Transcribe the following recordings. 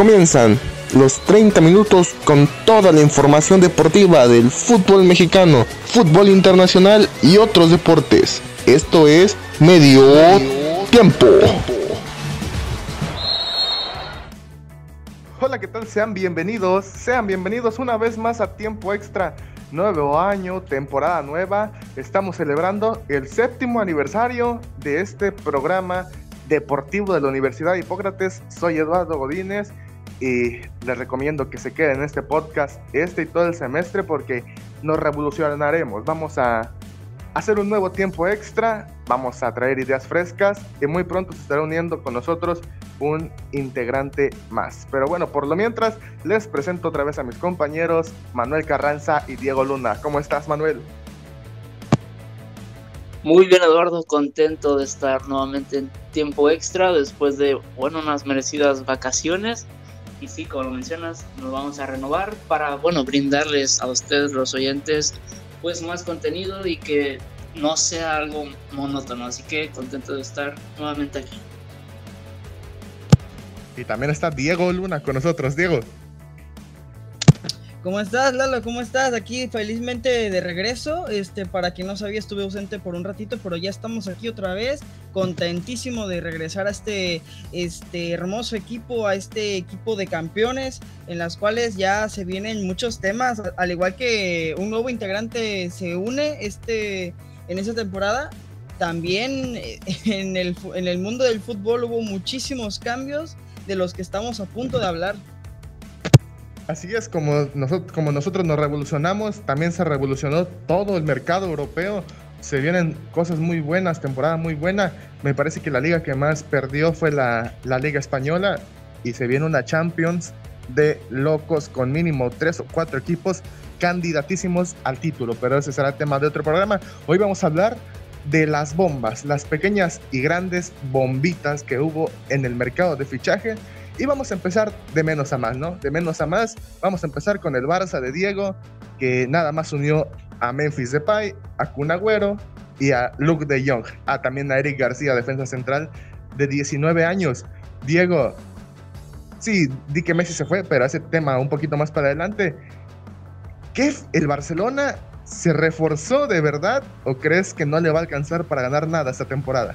Comienzan los 30 minutos con toda la información deportiva del fútbol mexicano, fútbol internacional y otros deportes. Esto es Medio, Tiempo. Hola, ¿qué tal? Sean bienvenidos, sean bienvenidos una vez más a Tiempo Extra. Nuevo año, temporada nueva. Estamos celebrando el séptimo aniversario de este programa deportivo de la Universidad de Hipócrates. Soy Eduardo Godínez y les recomiendo que se queden en este podcast este y todo el semestre porque nos revolucionaremos. Vamos a hacer un nuevo tiempo extra, vamos a traer ideas frescas y muy pronto se estará uniendo con nosotros un integrante más. Pero bueno, por lo mientras les presento otra vez a mis compañeros Manuel Carranza y Diego Luna. ¿Cómo estás Manuel? Muy bien, Eduardo, contento de estar nuevamente en tiempo extra después de, bueno, unas merecidas vacaciones. Y sí, como lo mencionas, nos vamos a renovar para, bueno, brindarles a ustedes, los oyentes, pues más contenido y que no sea algo monótono. Así que contento de estar nuevamente aquí. Y también está Diego Luna con nosotros. Diego. ¿Cómo estás, Lalo? ¿Cómo estás? Aquí felizmente de regreso. Este, para quien no sabía, estuve ausente por un ratito, pero ya estamos aquí otra vez. Contentísimo de regresar a este, este hermoso equipo, a este equipo de campeones, en las cuales ya se vienen muchos temas. Al igual que un nuevo integrante se une este, en esta temporada, también en el, en el mundo del fútbol hubo muchísimos cambios de los que estamos a punto de hablar. Así es, como nosotros, como nosotros nos revolucionamos, también se revolucionó todo el mercado europeo. Se vienen cosas muy buenas, temporada muy buena. Me parece que la liga que más perdió fue la, la Liga Española y se viene una Champions de locos con mínimo tres o cuatro equipos candidatísimos al título, pero ese será tema de otro programa. Hoy vamos a hablar de las bombas, las pequeñas y grandes bombitas que hubo en el mercado de fichaje y vamos a empezar de menos a más, ¿no? De menos a más. Vamos a empezar con el Barça de Diego, que nada más unió a Memphis Depay, a Kun Agüero y a Luke de Jong. Ah, también a Eric García, defensa central de 19 años. Diego, sí, di que Messi se fue, pero ese tema un poquito más para adelante. ¿Qué el Barcelona se reforzó de verdad o crees que no le va a alcanzar para ganar nada esta temporada?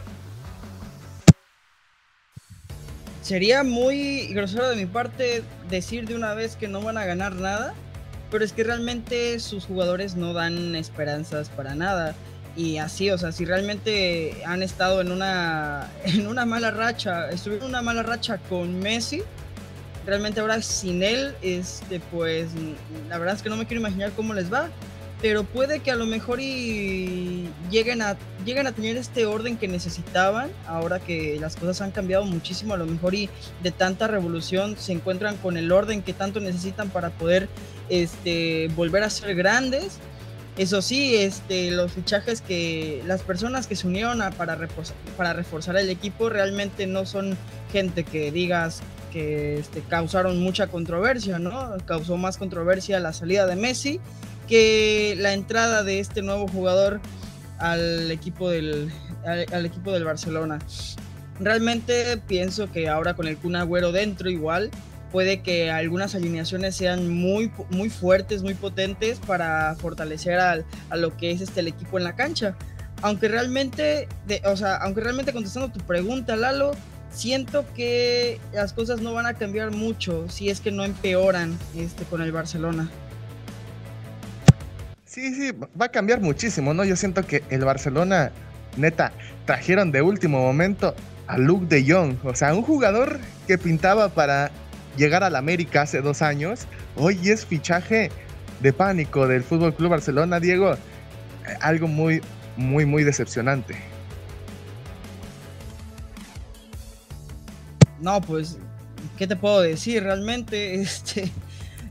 Sería muy grosero de mi parte decir de una vez que no van a ganar nada, pero es que realmente sus jugadores no dan esperanzas para nada. Y así, o sea, si realmente han estado en una, en una mala racha, estuvieron en una mala racha con Messi, realmente ahora sin él, este, pues la verdad es que no me quiero imaginar cómo les va pero puede que a lo mejor y lleguen a, lleguen a tener este orden que necesitaban, ahora que las cosas han cambiado muchísimo, a lo mejor y de tanta revolución se encuentran con el orden que tanto necesitan para poder este, volver a ser grandes. Eso sí, este, los fichajes que las personas que se unieron para, reforzar, para reforzar el equipo realmente no son gente que digas que este, causaron mucha controversia, ¿no? Causó más controversia la salida de Messi que la entrada de este nuevo jugador al equipo del, al, equipo del Barcelona. Realmente pienso que ahora con el Kun Agüero dentro igual puede que algunas alineaciones sean muy, muy fuertes, muy potentes para fortalecer al, a lo que es este el equipo en la cancha. Aunque realmente, o sea, aunque realmente contestando tu pregunta, Lalo, siento que las cosas no van a cambiar mucho si es que no empeoran este, con el Barcelona. Sí, sí, va a cambiar muchísimo, ¿no? Yo siento que el Barcelona, neta, trajeron de último momento a Luke de Jong, o sea, un jugador que pintaba para llegar al América hace dos años, hoy es fichaje de pánico del Fútbol Club Barcelona, Diego, algo muy, muy, muy decepcionante. No, pues, ¿qué te puedo decir? Realmente, este,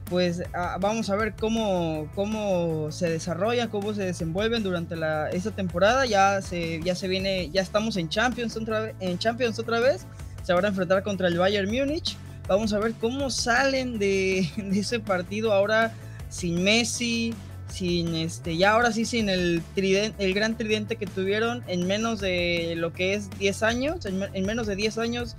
pues ah, vamos a ver cómo, cómo se desarrolla, cómo se desenvuelven durante la, esta temporada. Ya se, ya se viene, ya estamos en Champions otra, en Champions otra vez. Se van a enfrentar contra el Bayern Múnich. Vamos a ver cómo salen de, ese partido ahora sin Messi, sin este, ya ahora sí sin el, el gran tridente que tuvieron en menos de lo que es 10 años, en, menos de 10 años,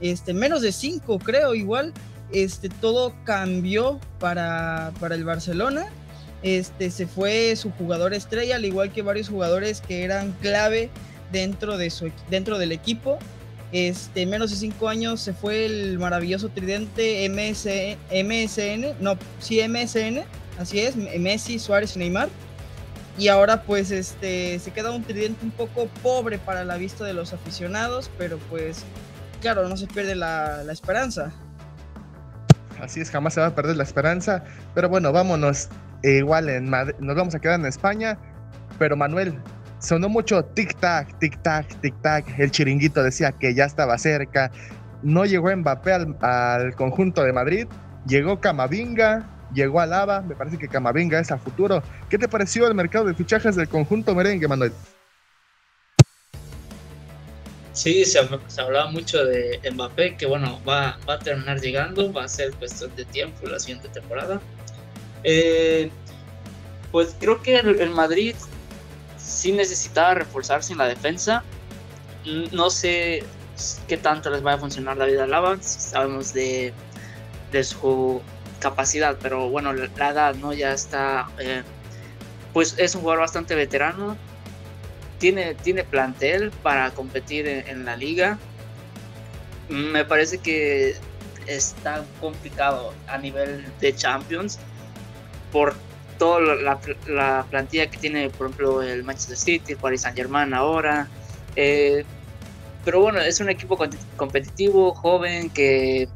este, menos de 5 creo igual este, todo cambió para, para el Barcelona. Este, se fue su jugador estrella, al igual que varios jugadores que eran clave dentro, de su, dentro del equipo. Este, menos de cinco años se fue el maravilloso tridente MSN, no, sí MSN, así es, Messi, Suárez y Neymar. Y ahora pues este, se queda un tridente un poco pobre para la vista de los aficionados, pero pues claro, no se pierde la, la esperanza. Así es, jamás se va a perder la esperanza. Pero bueno, vámonos. Eh, igual en nos vamos a quedar en España. Pero Manuel, sonó mucho tic-tac, tic-tac, tic-tac. El chiringuito decía que ya estaba cerca. No llegó Mbappé al, conjunto de Madrid. Llegó Camavinga, llegó Alaba. Me parece que Camavinga es a futuro. ¿Qué te pareció el mercado de fichajes del conjunto merengue, Manuel? Sí, se, hablaba mucho de Mbappé, que bueno, va, va, a terminar llegando, va a ser cuestión de tiempo la siguiente temporada. Eh, pues creo que el Madrid sí necesitaba reforzarse en la defensa. No sé qué tanto les va a funcionar David Alaba, sabemos de, de su capacidad, pero bueno, la, edad, ¿no? Ya está, eh, pues es un jugador bastante veterano, tiene, tiene plantel para competir en, la liga. Me parece que está complicado a nivel de Champions por toda la, plantilla que tiene, por ejemplo, el Manchester City, el Paris Saint Germain ahora. Eh, pero bueno, es un equipo competitivo, joven, que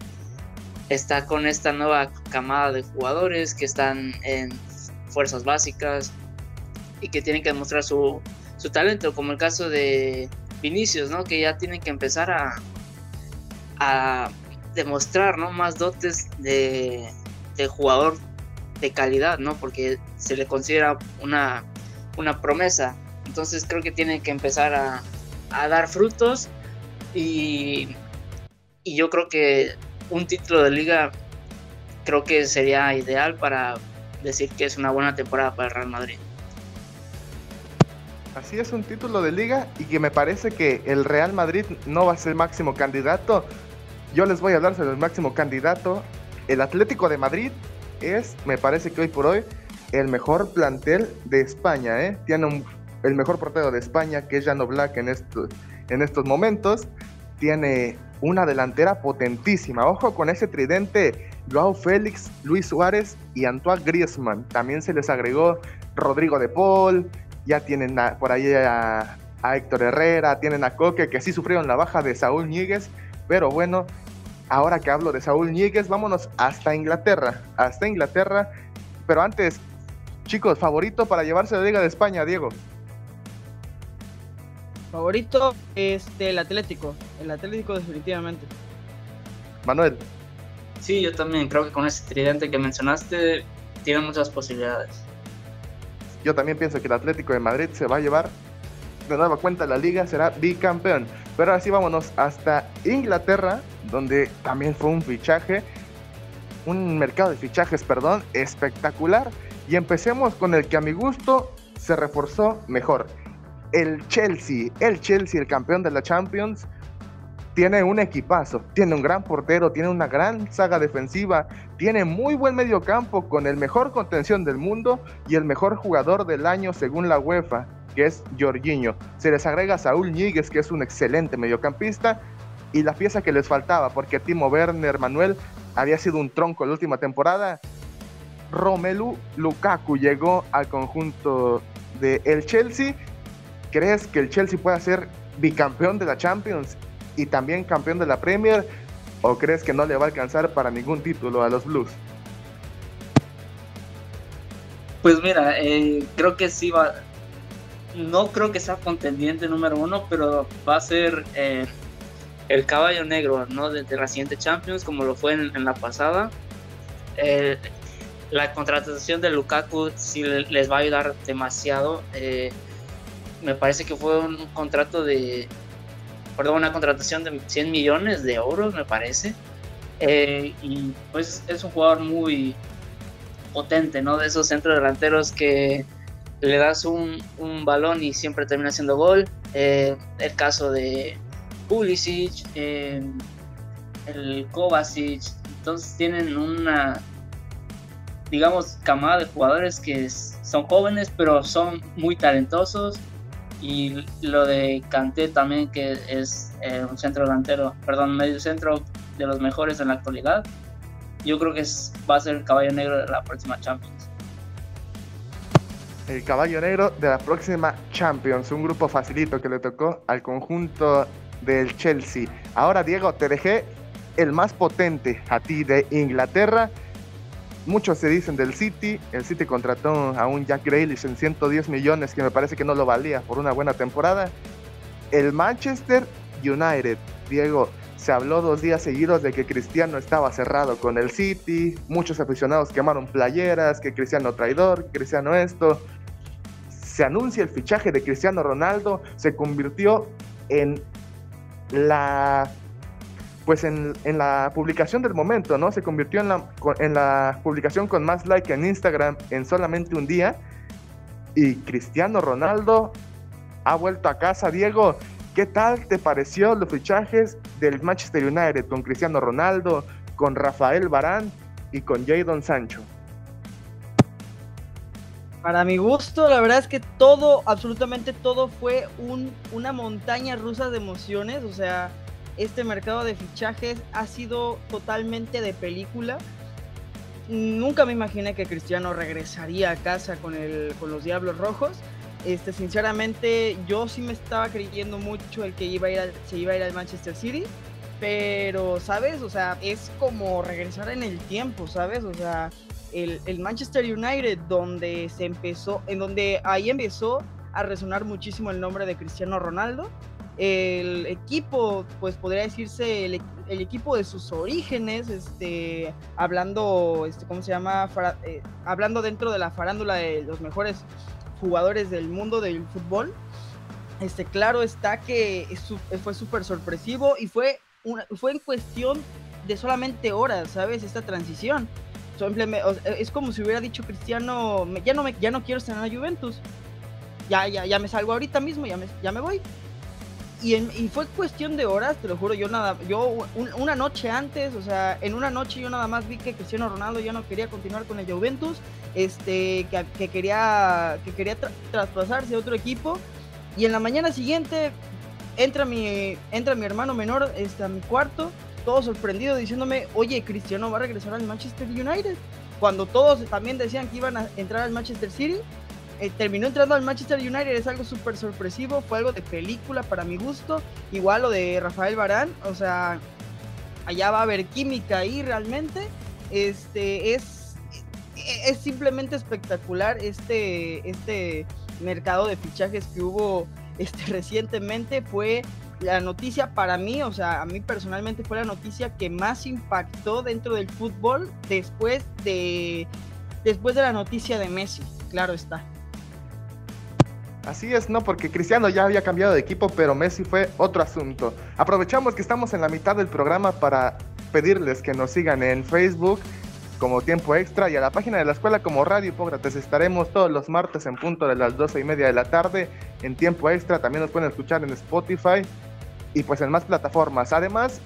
está con esta nueva camada de jugadores que están en fuerzas básicas y que tienen que demostrar su, su talento, como el caso de Vinicius, ¿no? Que ya tienen que empezar a, demostrar, ¿no? Más dotes de, de jugador de calidad, ¿no? Porque se le considera una, una promesa. Entonces creo que tiene que empezar a, a dar frutos y, y, yo creo que un título de liga creo que sería ideal para decir que es una buena temporada para el Real Madrid. Así es un título de liga y que me parece que el Real Madrid no va a ser máximo candidato. Yo les voy a hablar sobre el máximo candidato. El Atlético de Madrid es, me parece que hoy por hoy, el mejor plantel de España. ¿eh? Tiene el mejor portero de España, que es Jano Black en, en estos momentos. Tiene una delantera potentísima. Ojo con ese tridente, Joao Félix, Luis Suárez y Antoine Griezmann. También se les agregó Rodrigo de Paul. Ya tienen por ahí a, a Héctor Herrera, tienen a Coque, que sí sufrieron la baja de Saúl Ñíguez. Pero bueno, ahora que hablo de Saúl Ñíguez, vámonos hasta Inglaterra, hasta Inglaterra. Pero antes, chicos, favorito para llevarse la Liga de España, Diego. Favorito, este, el Atlético, el Atlético definitivamente. Manuel. Sí, yo también creo que con ese tridente que mencionaste tiene muchas posibilidades. Yo también pienso que el Atlético de Madrid se va a llevar de nueva cuenta la liga, será bicampeón. Pero así vámonos hasta Inglaterra, donde también fue un fichaje, un mercado de fichajes, perdón, espectacular. Y empecemos con el que a mi gusto se reforzó mejor. El Chelsea, el Chelsea, el campeón de la Champions, tiene un equipazo, tiene un gran portero, tiene una gran saga defensiva, tiene muy buen mediocampo con el mejor contención del mundo y el mejor jugador del año según la UEFA que es Jorginho. Se les agrega Saúl Ñíguez, que es un excelente mediocampista, y la pieza que les faltaba, porque Timo Werner Manuel había sido un tronco la última temporada. Romelu Lukaku llegó al conjunto de el Chelsea. ¿Crees que el Chelsea pueda ser bicampeón de la Champions y también campeón de la Premier? ¿O crees que no le va a alcanzar para ningún título a los Blues? Pues mira, eh, creo que sí va, no creo que sea contendiente número uno, pero va a ser eh, el caballo negro ¿no? de, la siguiente Champions, como lo fue en, la pasada. la contratación de Lukaku sí les va a ayudar demasiado. Eh, me parece que fue un contrato de, una contratación de 100 millones de euros, me parece. Eh, y pues es un jugador muy potente, ¿no? De esos centros delanteros que le das un, un balón y siempre termina haciendo gol. Eh, el caso de Pulisic, eh, el Kovacic, Entonces tienen una, digamos, camada de jugadores que son jóvenes, pero son muy talentosos. Y lo de Kanté también, que es eh, un centro delantero, perdón, medio centro de los mejores en la actualidad. Yo creo que va a ser el caballo negro de la próxima Champions. El caballo negro de la próxima Champions, un grupo facilito que le tocó al conjunto del Chelsea. Ahora, Diego, te dejé el más potente a ti de Inglaterra. Muchos se dicen del City. El City contrató a un Jack Grealish en 110 millones, que me parece que no lo valía por una buena temporada. El Manchester United, Diego, se habló dos días seguidos de que Cristiano estaba cerrado con el City. Muchos aficionados quemaron playeras, que Cristiano traidor, Cristiano esto. Se anuncia el fichaje de Cristiano Ronaldo. Se convirtió en la pues en, la publicación del momento, ¿no? Se convirtió en la, en la publicación con más like en Instagram en solamente un día. Y Cristiano Ronaldo ha vuelto a casa. Diego, ¿qué tal te pareció los fichajes del Manchester United con Cristiano Ronaldo, con Rafael Barán y con Jadon Sancho? Para mi gusto, la verdad es que todo, absolutamente todo fue un, una montaña rusa de emociones. O sea, este mercado de fichajes ha sido totalmente de película. Nunca me imaginé que Cristiano regresaría a casa con, el, con los Diablos Rojos. Este, sinceramente, yo sí me estaba creyendo mucho el que iba a ir se iba a ir al Manchester City. Pero, ¿sabes? O sea, es como regresar en el tiempo, ¿sabes? O sea, el, Manchester United, donde se empezó, en donde ahí empezó a resonar muchísimo el nombre de Cristiano Ronaldo. El equipo, pues podría decirse el, equipo de sus orígenes, este, hablando, este, ¿cómo se llama? Eh, hablando dentro de la farándula de los mejores jugadores del mundo del fútbol. Este, claro está que fue súper sorpresivo y fue, una, fue en cuestión de solamente horas, ¿sabes? Esta transición es como si hubiera dicho Cristiano, ya no, me, ya no quiero estar en la Juventus. Ya, ya, ya me salgo ahorita mismo, ya me, ya me voy. Y, y fue cuestión de horas, te lo juro, yo nada, yo una noche antes, o sea, en una noche yo nada más vi que Cristiano Ronaldo ya no quería continuar con el Juventus, este, que, quería, que quería traspasarse a otro equipo. Y en la mañana siguiente entra mi, entra mi hermano menor este, a mi cuarto todo sorprendido diciéndome, oye, Cristiano va a regresar al Manchester United. Cuando todos también decían que iban a entrar al Manchester City, eh, terminó entrando al Manchester United, es algo súper sorpresivo, fue algo de película para mi gusto. Igual lo de Rafael Barán, o sea, allá va a haber química ahí realmente. Este es, es simplemente espectacular este, este mercado de fichajes que hubo este, recientemente. Fue la noticia para mí, o sea, a mí personalmente fue la noticia que más impactó dentro del fútbol después de después de la noticia de Messi, claro está. Así es, ¿no? Porque Cristiano ya había cambiado de equipo, pero Messi fue otro asunto. Aprovechamos que estamos en la mitad del programa para pedirles que nos sigan en Facebook como Tiempo Extra y a la página de la escuela como Radio Hipócrates. Estaremos todos los martes en punto de las 12 y media de la tarde en Tiempo Extra. También nos pueden escuchar en Spotify y pues en más plataformas. Además,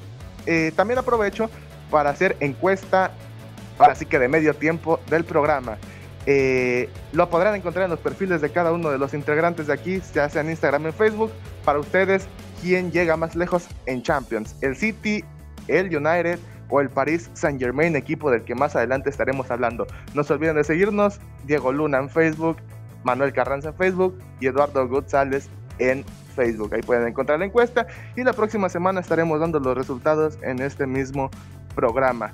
eh, también aprovecho para hacer encuesta, ahora sí que de medio tiempo del programa. Eh, lo podrán encontrar en los perfiles de cada uno de los integrantes de aquí, ya sea en Instagram en Facebook. Para ustedes, ¿quién llega más lejos en Champions? ¿El City, el United o el Paris Saint Germain, equipo del que más adelante estaremos hablando? No se olviden de seguirnos, Diego Luna en Facebook, Manuel Carranza en Facebook y Eduardo González en Facebook. Ahí pueden encontrar la encuesta y la próxima semana estaremos dando los resultados en este mismo programa.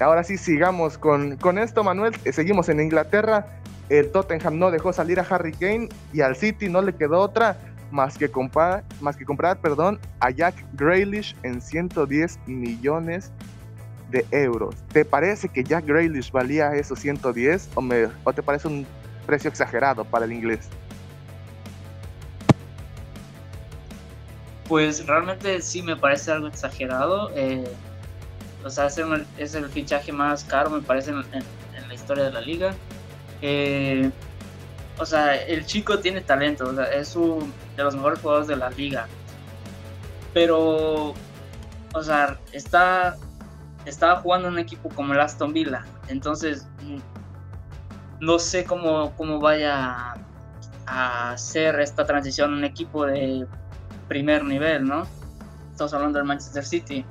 Ahora sí, sigamos con, con esto, Manuel. Eh, seguimos en Inglaterra. El Tottenham no dejó salir a Harry Kane y al City no le quedó otra más que comprar, más que comprar perdón, a Jack Grealish en 110 millones de euros. ¿Te parece que Jack Grealish valía esos 110 o, me, o te parece un precio exagerado para el inglés? Pues realmente sí me parece algo exagerado. Eh, o sea, es el, fichaje más caro, me parece, en, la historia de la liga. Eh, o sea, el chico tiene talento, o sea, es uno de los mejores jugadores de la liga. Pero, o sea, está estaba jugando en un equipo como el Aston Villa. Entonces, mm, no sé cómo, cómo vaya a hacer esta transición un equipo de primer nivel, ¿no? Estamos hablando del Manchester City.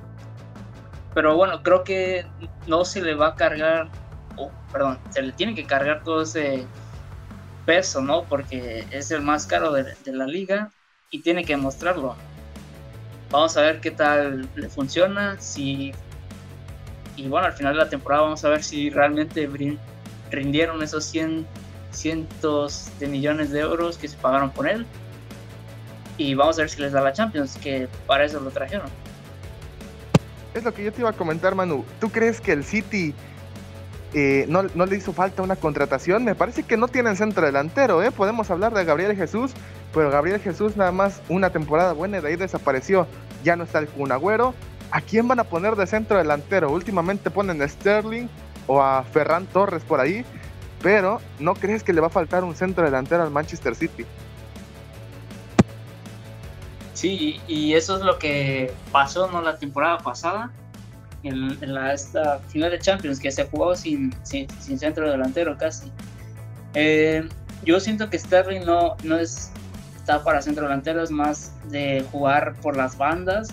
Pero bueno, creo que no se le va a cargar, perdón, se le tiene que cargar todo ese peso, ¿no? Porque es el más caro de, de la liga y tiene que mostrarlo. Vamos a ver qué tal le funciona, si y bueno, al final de la temporada vamos a ver si realmente rindieron esos 100 cientos de millones de euros que se pagaron por él. Y vamos a ver si les da la Champions, que para eso lo trajeron. Es lo que yo te iba a comentar, Manu. ¿Tú crees que el City eh, no, le hizo falta una contratación? Me parece que no tienen centro delantero, ¿eh? Podemos hablar de Gabriel Jesús, pero Gabriel Jesús nada más una temporada buena y de ahí desapareció. Ya no está el Cunagüero. ¿A quién van a poner de centro delantero? Últimamente ponen a Sterling o a Ferran Torres por ahí, pero ¿no crees que le va a faltar un centro delantero al Manchester City? Sí, y eso es lo que pasó ¿no? la temporada pasada, en, la esta final de Champions, que se jugó sin, sin, centro delantero casi. Eh, yo siento que Sterling no, no es, está para centro delantero, es más de jugar por las bandas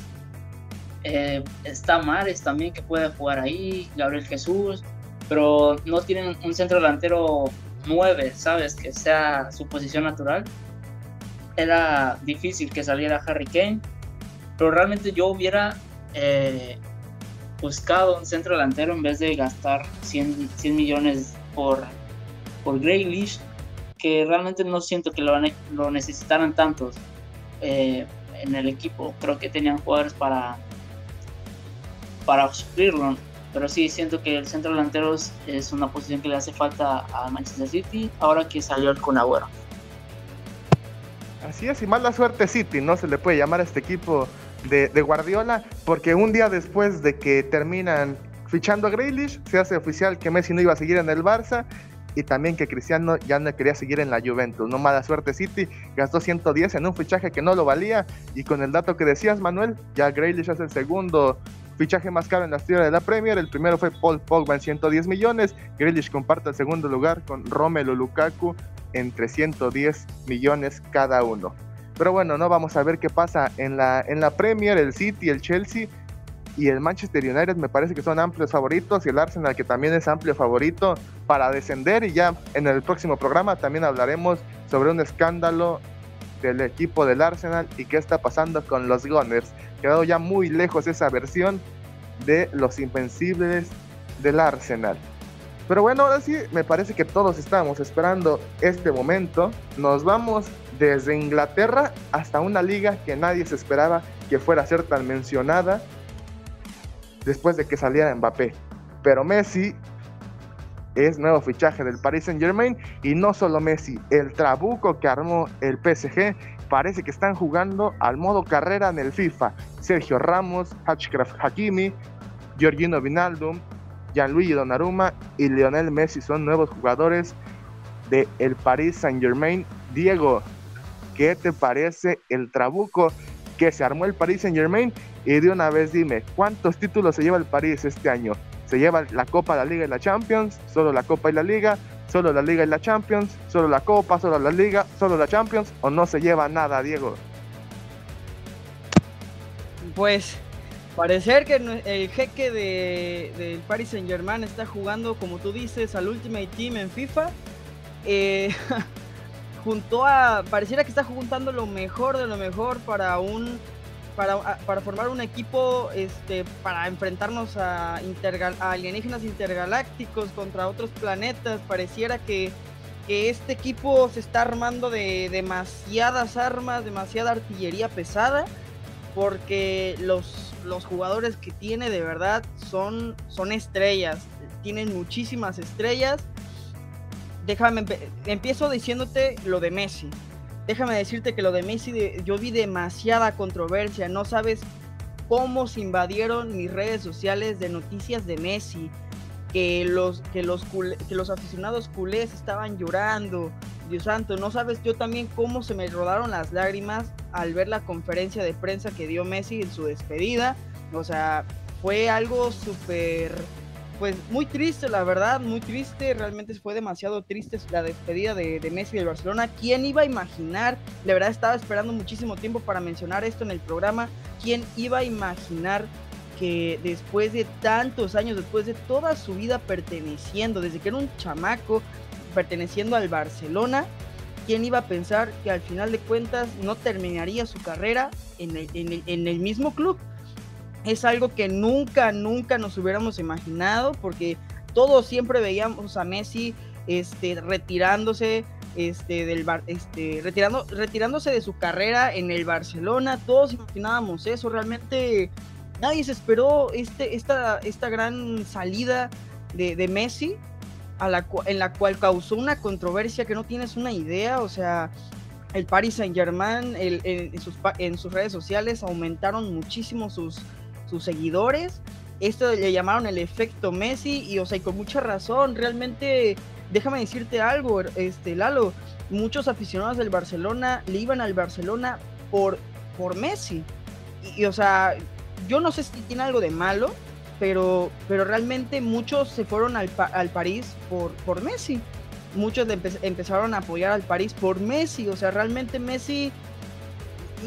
eh, está Mares también que puede jugar ahí, Gabriel Jesús, pero no tienen un centro delantero 9, ¿sabes? Que sea su posición natural. Era difícil que saliera Harry Kane, pero realmente yo hubiera eh, buscado un centro delantero en vez de gastar 100, 100 millones por, por Grealish, que realmente no siento que lo, lo necesitaran tantos eh, en el equipo. Creo que tenían jugadores para para suplirlo. Pero sí, siento que el centro delantero es una posición que le hace falta a Manchester City ahora que salió el Kun Así es, y mala suerte City, no se le puede llamar a este equipo de, Guardiola, porque un día después de que terminan fichando a Grealish, se hace oficial que Messi no iba a seguir en el Barça y también que Cristiano ya no quería seguir en la Juventus. No mala suerte City, gastó 110 en un fichaje que no lo valía y con el dato que decías Manuel, ya Grealish es el segundo Fichaje más caro en la historia de la Premier, el primero fue Paul Pogba en 110 millones, Grealish comparte el segundo lugar con Romelu Lukaku en 310 millones cada uno. Pero bueno, no vamos a ver qué pasa en la, en la Premier, el City, el Chelsea y el Manchester United me parece que son amplios favoritos y el Arsenal que también es amplio favorito para descender y ya en el próximo programa también hablaremos sobre un escándalo del equipo del Arsenal y qué está pasando con los Gunners quedado ya muy lejos esa versión de los invencibles del Arsenal. Pero bueno, ahora sí, me parece que todos estamos esperando este momento. Nos vamos desde Inglaterra hasta una liga que nadie se esperaba que fuera a ser tan mencionada después de que saliera Mbappé. Pero Messi es nuevo fichaje del Paris Saint Germain y no solo Messi, el trabuco que armó el PSG parece que están jugando al modo carrera en el FIFA. Sergio Ramos, Hatchcraft Hakimi, Georgino Vinaldum, Gianluigi Donnarumma y Lionel Messi son nuevos jugadores de el Paris Saint Germain. Diego, ¿qué te parece el trabuco que se armó el Paris Saint Germain? Y de una vez dime, ¿cuántos títulos se lleva el París este año? ¿Se lleva la Copa, la Liga y la Champions? ¿Solo la Copa y la Liga? solo la Liga y la Champions, solo la Copa, solo la Liga, solo la Champions, o no se lleva nada, Diego? Pues parecer que el jeque del de Paris Saint Germain está jugando, como tú dices, al Ultimate Team en FIFA. Eh, junto a. Pareciera que está juntando lo mejor de lo mejor para un para, formar un equipo este, para enfrentarnos a, alienígenas intergalácticos contra otros planetas. Pareciera que, este equipo se está armando de demasiadas armas, demasiada artillería pesada, porque los, los jugadores que tiene de verdad son, son estrellas, tienen muchísimas estrellas. Déjame, empiezo diciéndote lo de Messi déjame decirte que lo de Messi, yo vi demasiada controversia, no sabes cómo se invadieron mis redes sociales de noticias de Messi, que los, que los, que los aficionados culés estaban llorando, Dios santo, no sabes yo también cómo se me rodaron las lágrimas al ver la conferencia de prensa que dio Messi en su despedida, o sea, fue algo súper, pues muy triste, la verdad, muy triste. Realmente fue demasiado triste la despedida de, de Messi del Barcelona. ¿Quién iba a imaginar? De verdad estaba esperando muchísimo tiempo para mencionar esto en el programa. ¿Quién iba a imaginar que después de tantos años, después de toda su vida perteneciendo, desde que era un chamaco, perteneciendo al Barcelona, ¿quién iba a pensar que al final de cuentas no terminaría su carrera en el, mismo club? Es algo que nunca, nunca nos hubiéramos imaginado, porque todos siempre veíamos a Messi este, retirándose este, del este, retirando, retirándose de su carrera en el Barcelona. Todos imaginábamos eso. Realmente nadie se esperó este, esta, esta gran salida de Messi en la cual causó una controversia que no tienes una idea, o sea, el Paris Saint Germain en, sus, en, sus, redes sociales aumentaron muchísimo sus, sus seguidores, esto le llamaron el efecto Messi y o sea, y con mucha razón, realmente, déjame decirte algo, este, Lalo, muchos aficionados del Barcelona le iban al Barcelona por, por Messi, y o sea, yo no sé si tiene algo de malo, pero, pero realmente muchos se fueron al, al París por, por Messi. Muchos empezaron a apoyar al París por Messi. O sea, realmente Messi,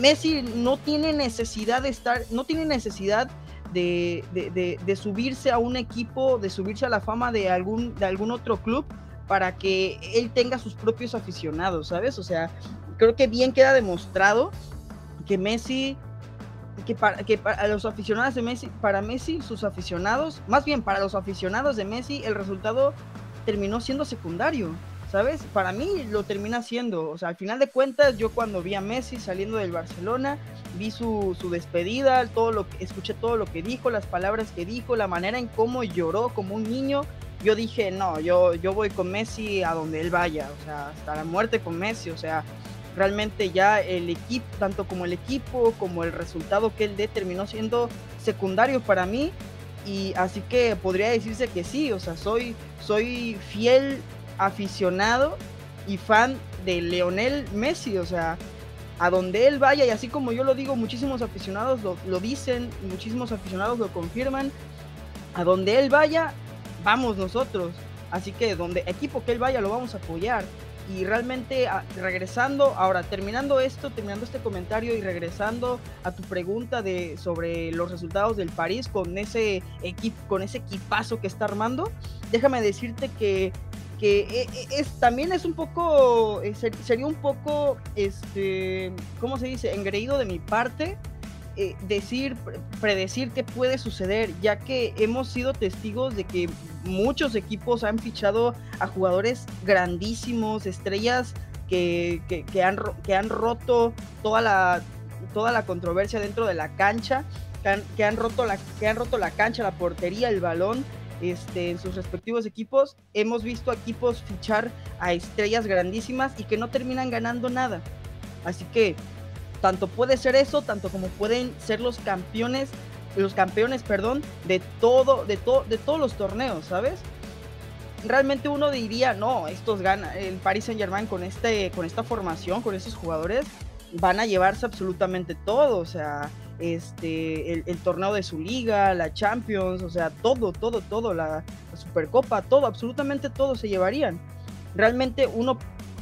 Messi no tiene necesidad de estar, no tiene necesidad de, de, de, subirse a un equipo, de subirse a la fama de algún, de algún otro club para que él tenga sus propios aficionados, ¿sabes? O sea, creo que bien queda demostrado que Messi que para, que para los aficionados de Messi, para Messi, sus aficionados, más bien para los aficionados de Messi, el resultado terminó siendo secundario, ¿sabes? Para mí lo termina siendo, o sea, al final de cuentas, yo cuando vi a Messi saliendo del Barcelona, vi su, su despedida, todo lo que, escuché todo lo que dijo, las palabras que dijo, la manera en cómo lloró como un niño, yo dije, no, yo, yo voy con Messi a donde él vaya, o sea, hasta la muerte con Messi, o sea, realmente ya el equipo, tanto como el equipo como el resultado que él dé terminó siendo secundario para mí. Y así que podría decirse que sí, o sea, soy, soy fiel aficionado y fan de Leonel Messi, o sea, a donde él vaya y así como yo lo digo, muchísimos aficionados lo, lo dicen, muchísimos aficionados lo confirman, a donde él vaya, vamos nosotros, así que donde equipo que él vaya lo vamos a apoyar y realmente ah, regresando, ahora terminando esto, terminando este comentario y regresando a tu pregunta de sobre los resultados del París con ese equipo, con ese equipazo que está armando, déjame decirte que que eh, eh, es, también es un poco, eh, sería un poco, este, ¿cómo se dice? Engreído de mi parte decir, predecir qué puede suceder, ya que hemos sido testigos de que muchos equipos han fichado a jugadores grandísimos, estrellas que, que, han, que han roto toda la, toda la controversia dentro de la cancha, que han, roto la, que han roto la cancha, la portería, el balón. Este, en sus respectivos equipos, hemos visto equipos fichar a estrellas grandísimas y que no terminan ganando nada. Así que tanto puede ser eso, tanto como pueden ser los campeones, los campeones, perdón, de todo, de todo, de todos los torneos, ¿sabes? Realmente uno diría, no, estos ganan, el Paris Saint Germain con este, con esta formación, con estos jugadores, van a llevarse absolutamente todo, o sea, este, el, torneo de su liga, la Champions, o sea, todo, todo, todo, la, Supercopa, todo, absolutamente todo se llevarían. Realmente uno,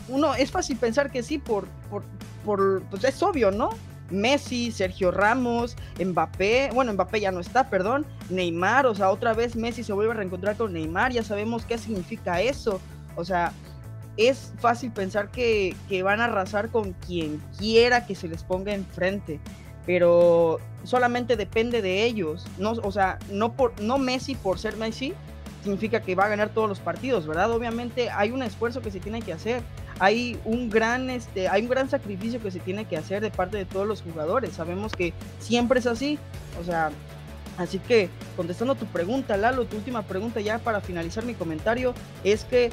uno, es fácil pensar que sí por, por, por, pues es obvio, ¿no? Messi, Sergio Ramos, Mbappé, bueno, Mbappé ya no está, perdón, Neymar, o sea, otra vez Messi se vuelve a reencontrar con Neymar, ya sabemos qué significa eso, o sea, es fácil pensar que, que van a arrasar con quien quiera que se les ponga enfrente, pero solamente depende de ellos, no, o sea, no, por, no Messi por ser Messi significa que va a ganar todos los partidos, ¿verdad? Obviamente hay un esfuerzo que se tiene que hacer, hay un gran este hay un gran sacrificio que se tiene que hacer de parte de todos los jugadores. Sabemos que siempre es así o sea así que contestando tu pregunta Lalo tu última pregunta ya para finalizar mi comentario es que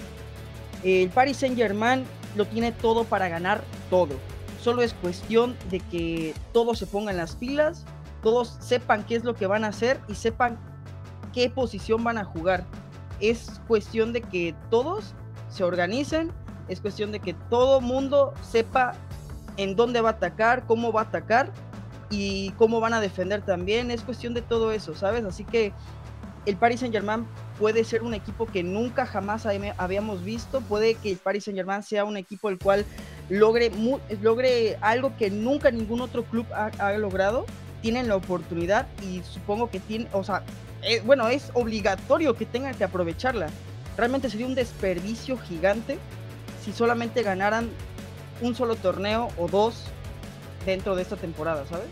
el Paris Saint Germain lo tiene todo para ganar todo. Solo es cuestión de que todos se pongan las pilas todos sepan qué es lo que van a hacer y sepan qué posición van a jugar. Es cuestión de que todos se organicen es cuestión de que todo mundo sepa en dónde va a atacar, cómo va a atacar y cómo van a defender también. Es cuestión de todo eso, ¿sabes? Así que el Paris Saint Germain puede ser un equipo que nunca jamás habíamos visto. Puede que el Paris Saint Germain sea un equipo el cual logre, logre algo que nunca ningún otro club ha, logrado. Tienen la oportunidad y supongo que tienen, o sea, eh, bueno, es obligatorio que tengan que aprovecharla. Realmente sería un desperdicio gigante si solamente ganaran un solo torneo o dos dentro de esta temporada, ¿sabes?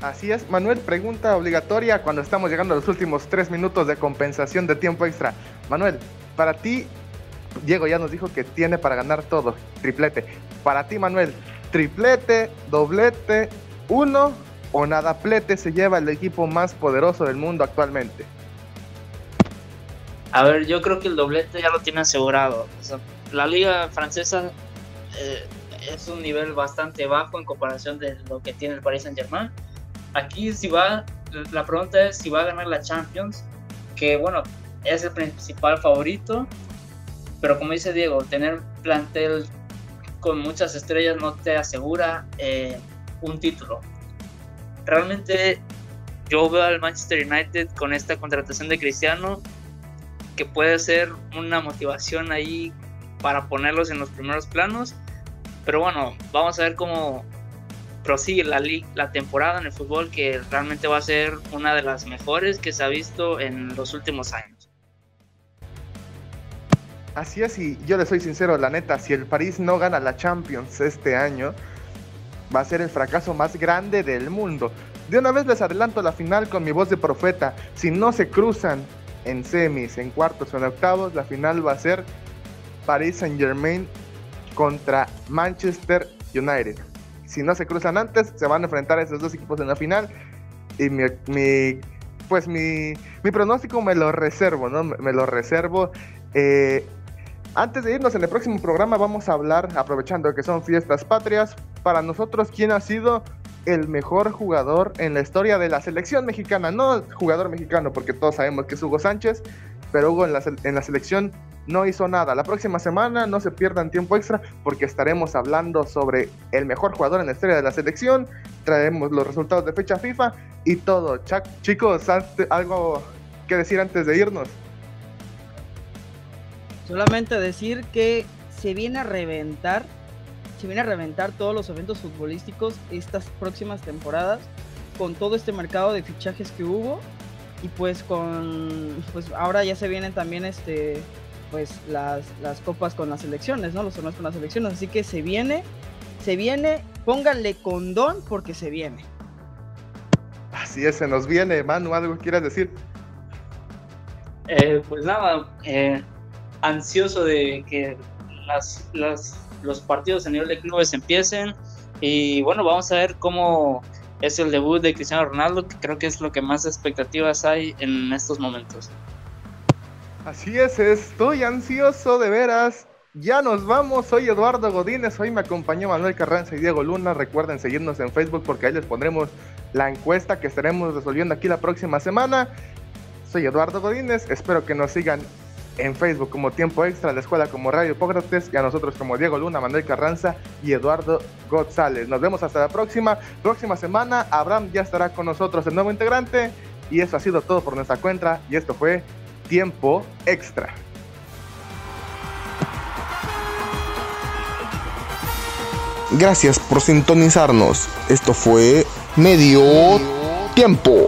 Así es, Manuel, pregunta obligatoria cuando estamos llegando a los últimos tres minutos de compensación de tiempo extra. Manuel, para ti, Diego ya nos dijo que tiene para ganar todo, triplete. Para ti, Manuel, triplete, doblete, uno o nada plete se lleva el equipo más poderoso del mundo actualmente. A ver, yo creo que el doblete ya lo tiene asegurado. la liga francesa eh, es un nivel bastante bajo en comparación de lo que tiene el Paris Saint Germain. Aquí si va, la pregunta es si va a ganar la Champions, que bueno, es el principal favorito, pero como dice Diego, tener plantel con muchas estrellas no te asegura eh, un título. Realmente yo veo al Manchester United con esta contratación de Cristiano que puede ser una motivación ahí para ponerlos en los primeros planos. Pero bueno, vamos a ver cómo prosigue la, la temporada en el fútbol, que realmente va a ser una de las mejores que se ha visto en los últimos años. Así es, y yo le soy sincero, la neta, si el París no gana la Champions este año, va a ser el fracaso más grande del mundo. De una vez les adelanto la final con mi voz de profeta. Si no se cruzan en semis, en cuartos o en octavos, la final va a ser Paris Saint Germain contra Manchester United. Si no se cruzan antes, se van a enfrentar a esos dos equipos en la final. Y mi, pues mi, mi, pronóstico me lo reservo, ¿no? Me, lo reservo. Eh, antes de irnos en el próximo programa vamos a hablar, aprovechando que son fiestas patrias, para nosotros quién ha sido el mejor jugador en la historia de la selección mexicana. No jugador mexicano, porque todos sabemos que es Hugo Sánchez, pero Hugo en la, en la selección no hizo nada. La próxima semana no se pierdan tiempo extra porque estaremos hablando sobre el mejor jugador en la historia de la selección. Traemos los resultados de fecha FIFA y todo. chicos, algo que decir antes de irnos. Solamente decir que se viene a reventar se viene a reventar todos los eventos futbolísticos estas próximas temporadas con todo este mercado de fichajes que hubo y pues con pues ahora ya se vienen también este pues las, las copas con las elecciones, ¿no? Los torneos con las elecciones, así que se viene, se viene, pónganle condón porque se viene. Así es, se nos viene, Manu, ¿algo quieras decir? Eh, pues nada, eh, ansioso de que las, las los partidos a nivel de clubes empiecen. Y bueno, vamos a ver cómo es el debut de Cristiano Ronaldo, que creo que es lo que más expectativas hay en estos momentos. Así es, estoy ansioso de veras. Ya nos vamos, soy Eduardo Godínez, hoy me acompañó Manuel Carranza y Diego Luna. Recuerden seguirnos en Facebook porque ahí les pondremos la encuesta que estaremos resolviendo aquí la próxima semana. Soy Eduardo Godínez, espero que nos sigan en Facebook como Tiempo Extra, la escuela como Radio Hipócrates y a nosotros como Diego Luna, Manuel Carranza y Eduardo González. Nos vemos hasta la próxima. Próxima semana, Abraham ya estará con nosotros el nuevo integrante. Y eso ha sido todo por nuestra cuenta. Y esto fue Tiempo Extra. Gracias por sintonizarnos. Esto fue Medio Tiempo.